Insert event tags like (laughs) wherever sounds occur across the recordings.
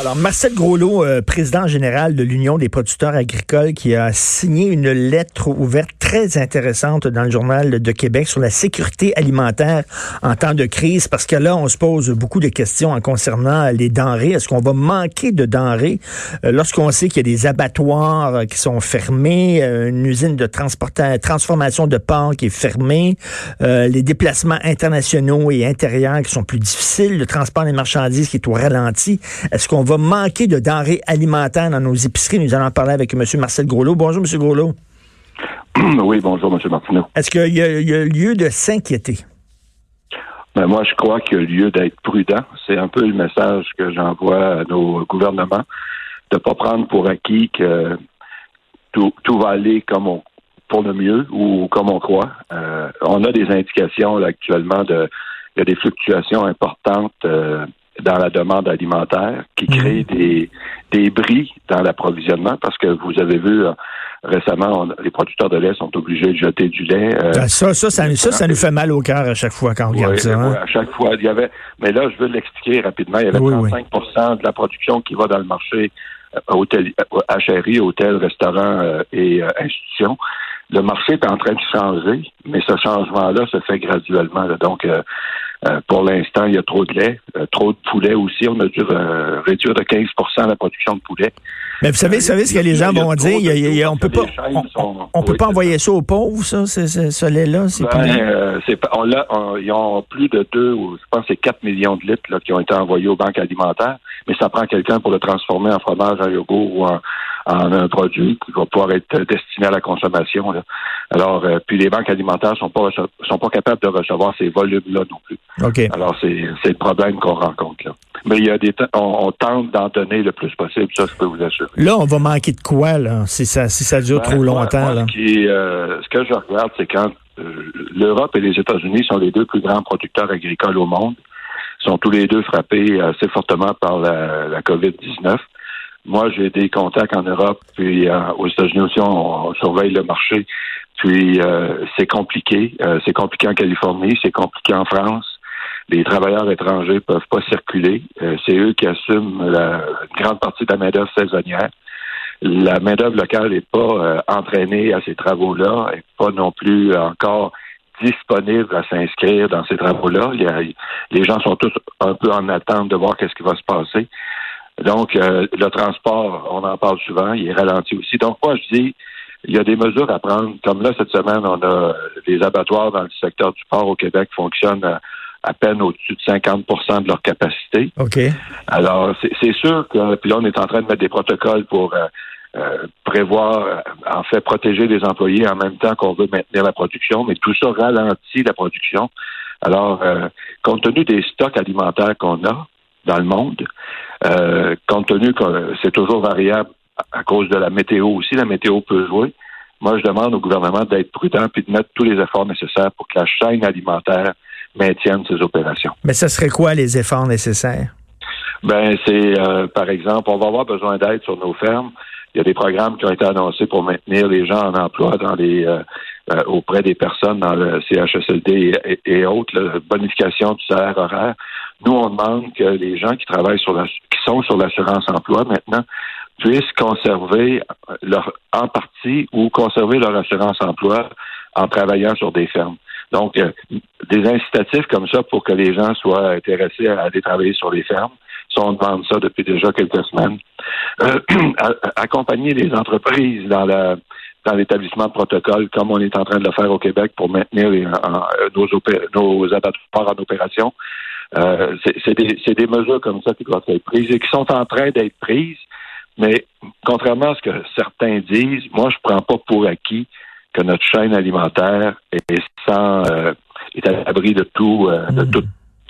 Alors, Marcel Groslot, euh, président général de l'Union des producteurs agricoles, qui a signé une lettre ouverte très intéressante dans le journal de Québec sur la sécurité alimentaire en temps de crise, parce que là, on se pose beaucoup de questions en concernant les denrées. Est-ce qu'on va manquer de denrées? Euh, lorsqu'on sait qu'il y a des abattoirs euh, qui sont fermés, une usine de transformation de porc qui est fermée, les déplacements internationaux et intérieurs qui sont plus difficiles, le transport des marchandises qui est au ralenti. Est-ce qu'on va manquer de denrées alimentaires dans nos épiceries? Nous allons en parler avec M. Marcel Groslot. Bonjour, M. Groslot. (clears throat) Oui, bonjour, M. Martineau. Est-ce qu'il y, a- il y a lieu de s'inquiéter? Ben, moi, je crois qu'il y a lieu d'être prudent. C'est un peu le message que j'envoie à nos gouvernements, de ne pas prendre pour acquis que tout, tout va aller comme on, pour le mieux ou comme on croit. Euh, on a des indications là, actuellement de il y a des fluctuations importantes euh, dans la demande alimentaire qui créent des, des bris dans l'approvisionnement parce que vous avez vu euh, récemment, on- les producteurs de lait sont obligés de jeter du lait. euh, Ah, Ça, ça, ça, ça, ça nous fait mal au cœur à chaque fois quand on regarde oui, ça. hein? oui, à chaque fois, il y avait. Mais là, je veux l'expliquer rapidement. Il y avait Oui, oui. 35 de la production qui va dans le marché euh, hôtel, euh, HRI, hôtel, restaurant euh, et euh, institutions. Le marché est en train de changer, mais ce changement-là se fait graduellement. là. Donc, euh, euh, pour l'instant, il y a trop de lait, euh, trop de poulet aussi. On a dû euh, réduire de 15% la production de poulet. Mais vous savez, vous savez ce que les gens vont dire? Il y a- il y a- on peut pas, on, sont- on peut pas c'est envoyer ça aux pauvres, ça, ce, ce- ce lait-là, ces Ben, euh, c'est pas, on on- ils ont plus de 2 ou je pense c'est 4 millions de litres là, qui ont été envoyés aux banques alimentaires, mais ça prend quelqu'un pour le transformer en fromage, en yogourt ou en, en un produit qui va pouvoir être destiné à la consommation. là. Alors, euh, puis les banques alimentaires sont pas sont pas capables de recevoir ces volumes-là non plus. OK. Alors, c'est, c'est le problème qu'on rencontre là. Mais il y a des on, on tente d'en donner le plus possible, ça je peux vous assurer. Là, on va manquer de quoi, là, si ça, si ça dure Ben, trop longtemps, moi, là? Ce, qui, euh, ce que je regarde, c'est quand euh, l'Europe et les États-Unis sont les deux plus grands producteurs agricoles au monde, sont tous les deux frappés assez fortement par la, la COVID-19. Moi, j'ai des contacts en Europe, puis euh, aux États-Unis aussi, on, surveille le marché. Puis euh, c'est compliqué. Euh, c'est compliqué en Californie, c'est compliqué en France. Les travailleurs étrangers peuvent pas circuler. Euh, c'est eux qui assument la, une grande partie de la main-d'œuvre saisonnière la main-d'œuvre locale n'est pas euh, entraînée à ces travaux-là, n'est pas non plus encore disponible à s'inscrire dans ces travaux-là. Les gens sont tous un peu en attente de voir qu'est-ce qui va se passer. Donc, euh, le transport, on en parle souvent, il est ralenti aussi. Donc, moi, je dis, il y a des mesures à prendre. Comme là, cette semaine, on a des abattoirs dans le secteur du port au Québec qui fonctionnent à, à peine au-dessus de 50% de leur capacité. OK. Alors, c'est c'est sûr que, puis là, on est en train de mettre des protocoles pour euh, euh, prévoir, euh, en fait, protéger les employés en même temps qu'on veut maintenir la production, mais tout ça ralentit la production. Alors, euh, compte tenu des stocks alimentaires qu'on a dans le monde, euh, compte tenu que c'est toujours variable à cause de la météo aussi, la météo peut jouer. Moi, je demande au gouvernement d'être prudent puis de mettre tous les efforts nécessaires pour que la chaîne alimentaire maintienne ses opérations. Mais ça serait quoi les efforts nécessaires? Ben, c'est euh, par exemple, on va avoir besoin d'aide sur nos fermes. Il y a des programmes qui ont été annoncés pour maintenir les gens en emploi dans les euh, euh, auprès des personnes dans le CHSLD et, et autres, là, bonification du salaire horaire. Nous, on demande que les gens qui travaillent sur la, qui sont sur l'assurance emploi maintenant puissent conserver leur en partie ou conserver leur assurance emploi en travaillant sur des fermes. Donc, euh, des incitatifs comme ça pour que les gens soient intéressés à aller travailler sur les fermes. Ça, on demande ça depuis déjà quelques semaines. Euh, (clears throat) accompagner les entreprises dans l'établissement de protocole, comme on est en train de le faire au Québec pour maintenir nos, opé- nos abattoirs en opération. Euh, c'est des, des mesures comme ça qui doivent être prises et qui sont en train d'être prises. Mais contrairement à ce que certains disent, moi, je prends pas pour acquis que notre chaîne alimentaire est sans euh, est à l'abri de tout, euh, de Mm. toute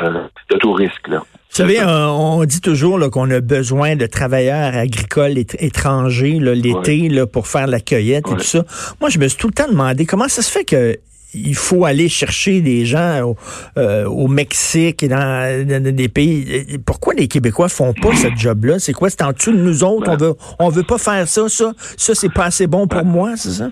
de tout risque. Là. Vous savez, on dit toujours qu'on a besoin de travailleurs agricoles étrangers l'été pour faire la cueillette et tout ça. Moi, je me suis tout le temps demandé comment ça se fait que il faut aller chercher des gens au, euh, Mexique et dans, des pays. Pourquoi les Québécois font pas ce job-là? C'est quoi? C'est en dessous de nous autres? On veut, on veut pas faire ça, ça? Ça, c'est pas assez bon pour moi, c'est ça?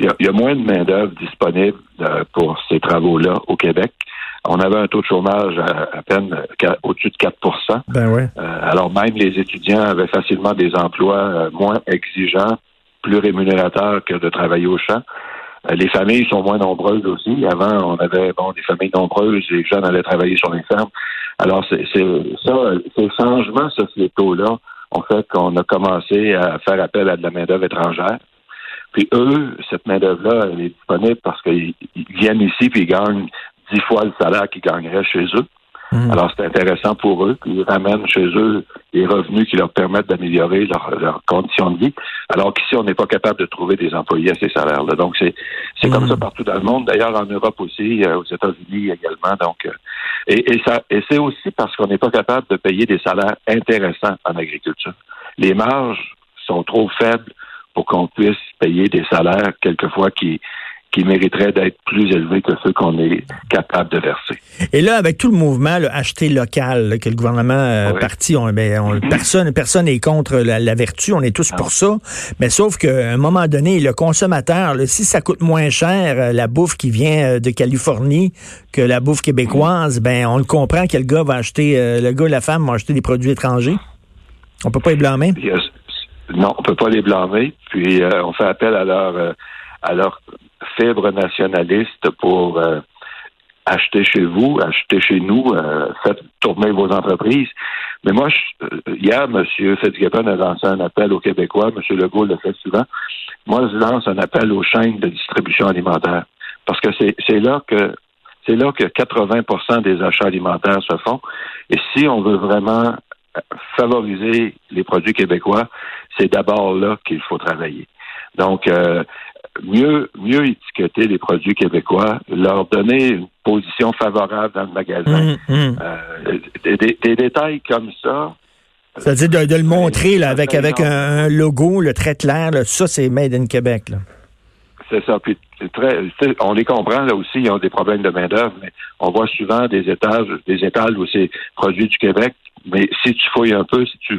Il y, a, moins de main-d'œuvre disponible euh, pour ces travaux-là au Québec. On avait un taux de chômage à, peine au-dessus de 4 ben ouais. Euh, alors même les étudiants avaient facilement des emplois moins exigeants, plus rémunérateurs que de travailler au champ. Euh, les familles sont moins nombreuses aussi. Avant, on avait bon des familles nombreuses, les jeunes allaient travailler sur les fermes. Alors, c'est ça, ces changements sociétaux-là ont fait qu'on a commencé à faire appel à de la main-d'œuvre étrangère. Puis eux, cette main-d'œuvre-là, elle est disponible parce qu'ils viennent ici puis ils gagnent dix fois le salaire qu'ils gagneraient chez eux. Mm. Alors, c'est intéressant pour eux. Ils ramènent chez eux des revenus qui leur permettent d'améliorer leurs conditions de vie. Alors qu'ici, on n'est pas capable de trouver des employés à ces salaires-là. Donc, c'est c'est comme mm. ça partout dans le monde. D'ailleurs, en Europe aussi, euh, aux États-Unis également. Donc, euh, et, et, ça, et c'est aussi parce qu'on n'est pas capable de payer des salaires intéressants en agriculture. Les marges sont trop faibles pour qu'on puisse payer des salaires quelquefois qui qui mériterait d'être plus élevé que ceux qu'on est capable de verser. Et là, avec tout le mouvement là, acheter local que le gouvernement euh, parti, on, ben, on, personne personne n'est contre la, vertu, on est tous pour ça. Mais sauf qu'à un moment donné, le consommateur, si ça coûte moins cher euh, la bouffe qui vient euh, de Californie que la bouffe québécoise, ben on le comprend que le gars va acheter, le gars, la femme vont acheter des produits étrangers. On peut pas les blâmer. Non, on peut pas les blâmer. Puis on fait appel à leur à leur fibre nationaliste pour euh, acheter chez vous, acheter chez nous, euh, faites tourner vos entreprises. Mais moi, je, euh, hier, M. Fitzgibbon a lancé un appel aux Québécois, M. Legault le fait souvent. Moi, je lance un appel aux chaînes de distribution alimentaire. Parce que c'est là que c'est là que 80% des achats alimentaires se font. Et si on veut vraiment favoriser les produits québécois, c'est d'abord là qu'il faut travailler. Donc, euh, mieux, mieux étiqueter les produits québécois, leur donner une position favorable dans le magasin. Hum, hum. Euh, des, détails comme ça. C'est-à-dire de, le montrer là, avec, avec un, logo, le très clair, ça c'est Made in Québec. C'est ça. Puis très, on les comprend là aussi, ils ont des problèmes de main-d'œuvre, mais on voit souvent des étages, des étals où c'est produit du Québec. Mais si tu fouilles un peu, si tu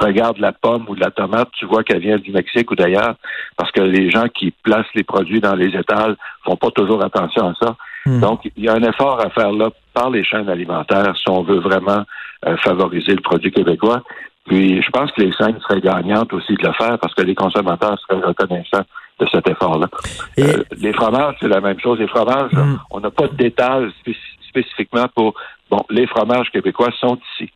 regarde la pomme ou la tomate, tu vois qu'elle vient du Mexique ou d'ailleurs, parce que les gens qui placent les produits dans les étals font pas toujours attention à ça. Hmm. Donc, il y a un effort à faire là par les chaînes alimentaires si on veut vraiment euh, favoriser le produit québécois. Puis, je pense que les chaînes seraient gagnantes aussi de le faire parce que les consommateurs seraient reconnaissants de cet effort-là. Euh, les fromages, c'est la même chose. Les fromages, hmm. on n'a pas de détails spécifiquement pour... Bon, les fromages québécois sont ici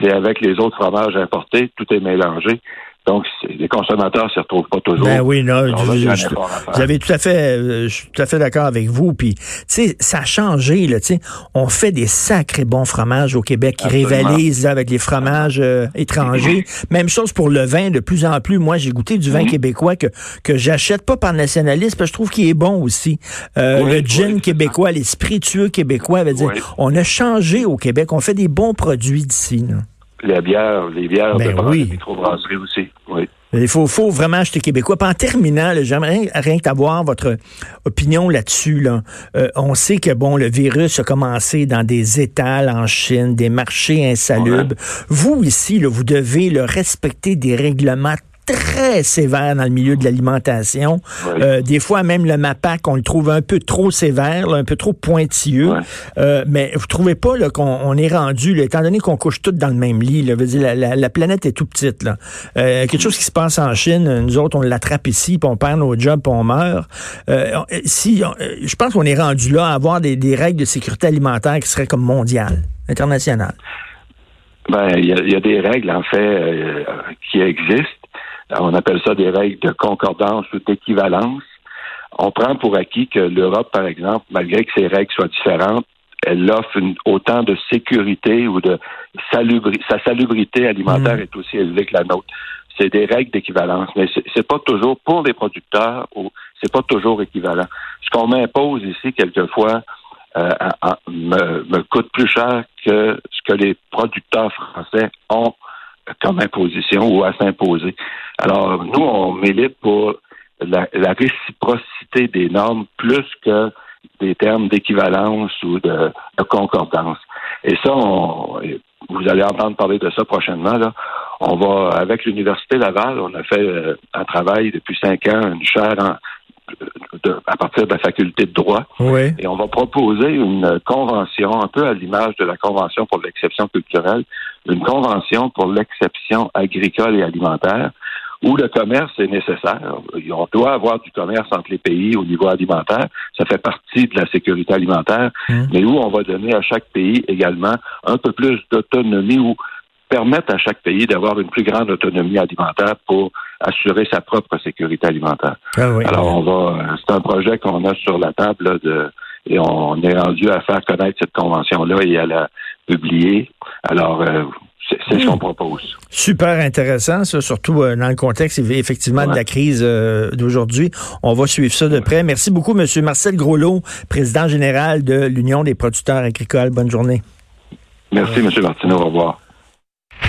c'est avec les autres fromages importés, tout est mélangé. Donc, les consommateurs ne se retrouvent pas toujours. Ben oui, non, vous avez tout à fait, euh, je suis tout à fait d'accord avec vous. Puis, tu sais, ça a changé, là, tu sais. On fait des sacrés bons fromages au Québec qui rivalisent avec les fromages euh, étrangers. (laughs) Même chose pour le vin, de plus en plus. Moi, j'ai goûté du vin québécois que, que j'achète pas par nationalisme, parce que je trouve qu'il est bon aussi. Euh, le gin québécois, les spiritueux québécois, veut dire, on a changé au Québec. On fait des bons produits d'ici, là la bière, les bières ben de oui. microbrasserie aussi. Oui. Il faut, faut vraiment acheter québécois. en terminant, j'aimerais rien avoir votre opinion là-dessus. Là. Euh, on sait que bon, le virus a commencé dans des étals en Chine, des marchés insalubres. Vous ici, là, vous devez le respecter des règlements très sévère dans le milieu de l'alimentation. Euh, des fois, même le MAPAC, on le trouve un peu trop sévère, un peu trop pointilleux. Euh, mais vous trouvez pas qu'on est rendu, étant donné qu'on couche tous dans le même lit, là, dire, la, planète est tout petite. Là. Euh, quelque chose qui se passe en Chine, nous autres, on l'attrape ici, puis on perd nos jobs, puis on meurt. si, je pense qu'on est rendu là à avoir des, règles de sécurité alimentaire qui seraient comme mondiales, internationales. Ben, il y, y, a des règles, en fait, qui existent on appelle ça des règles de concordance ou d'équivalence. On prend pour acquis que l'Europe, par exemple, malgré que ses règles soient différentes, elle offre autant de sécurité ou de. Sa salubrité alimentaire mm. est aussi élevée que la nôtre. C'est des règles d'équivalence, mais c'est pas toujours pour les producteurs ou c'est pas toujours équivalent. Ce qu'on m'impose ici, quelquefois, euh, me, me, coûte plus cher que ce que les producteurs français ont comme imposition ou à s'imposer. Alors, nous, on milite pour la, réciprocité des normes plus que des termes d'équivalence ou de, concordance. Et ça, vous allez entendre parler de ça prochainement. Là. On va, avec l'Université Laval, on a fait euh, un travail depuis cinq ans, une chaire à partir de la faculté de droit. Et on va proposer une convention, un peu à l'image de la Convention pour l'exception culturelle, une convention pour l'exception agricole et alimentaire, où le commerce est nécessaire. On doit avoir du commerce entre les pays au niveau alimentaire. Ça fait partie de la sécurité alimentaire, mmh. mais où on va donner à chaque pays également un peu plus d'autonomie ou permettre à chaque pays d'avoir une plus grande autonomie alimentaire pour assurer sa propre sécurité alimentaire. Ah Alors, on va, c'est un projet qu'on a sur la table de, et on est rendu à faire connaître cette convention-là et à la publier. Alors, euh, c'est ce qu'on propose. Super intéressant, ça, surtout euh, dans le contexte effectivement de la crise euh, d'aujourd'hui. On va suivre ça de près. Merci beaucoup, M. Marcel Groslot, président général de l'Union des producteurs agricoles. Bonne journée. Merci, M. Martineau. Au revoir.